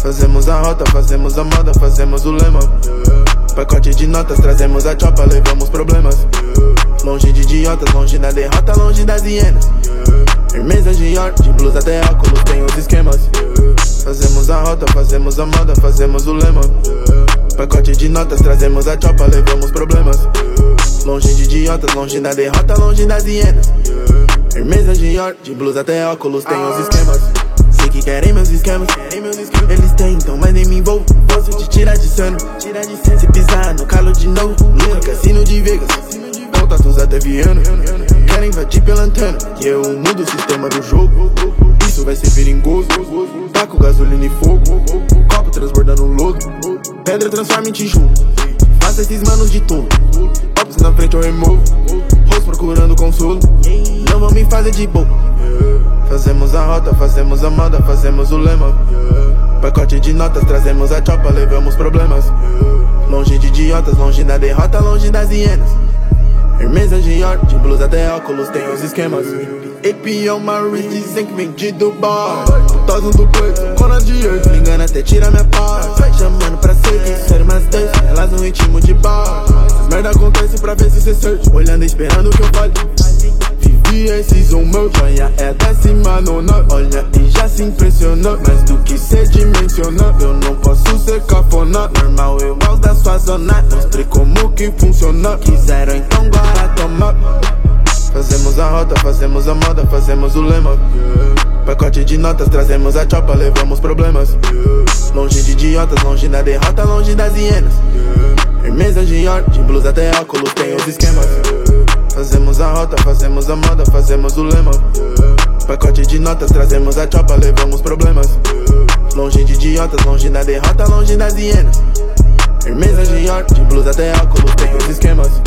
Fazemos a rota, fazemos a moda, fazemos o lema. Pacote de notas, trazemos a chopa, levamos problemas. Longe de idiotas, longe da derrota, longe das hienas. Firmeza de York, de blusa até óculos, tem os esquemas. Fazemos a moda, fazemos o lema. Pacote de notas, trazemos a chopa, levamos problemas. Longe de idiotas, longe da derrota, longe das hienas. Firmeza de York, de blusa até óculos, tem os esquemas. Sei que querem meus esquemas, eles tentam, mas nem me envolvo. Posso te tirar de sono, se pisar no calo de novo. Nunca cassino de Vegas, contatos até Viana. Querem invadir pela antena, e eu mudo o sistema do jogo. Isso vai ser perigoso, taco gasolina e fogo. Copo transbordando lodo, pedra transforma em tijolo. Faça esses manos de tolo, copos na frente eu removo. Rosto procurando consolo, não vão me fazer de bobo. Fazemos a rota, fazemos a moda, fazemos o lema. Pacote de notas, trazemos a chopa, levamos problemas. Longe de idiotas, longe da derrota, longe das hienas. Firmeza de York, de blusa até óculos, tem os esquemas. AP my wrist, dizem que vem de Dubai. Todos do play, cona de earth. Me engana até tira minha paz. Chamando pra ser sério, mas dois, elas no ritmo de bar. Merda acontece pra ver se cê search. Olhando esperando que eu fale. Vivi esses um meu joia é décima nona Olha e já se impressionou Mais do que cê dimensiona Eu não posso ser cafona Normal eu gosto da sua zona Mostrei como que funciona Quiseram toma Fazemos a rota, fazemos a moda, fazemos o lema Pacote de notas, trazemos a chopa, levamos problemas Longe de idiotas, longe da derrota, longe das hienas Firmeza de York, de blusa até óculos, tem os esquemas Fazemos a rota, fazemos a moda, fazemos o lema. Pacote de notas, trazemos a chopa, levamos problemas. Longe de idiotas, longe da derrota, longe das hienas. De York, de blusa até óculos, tem os esquemas.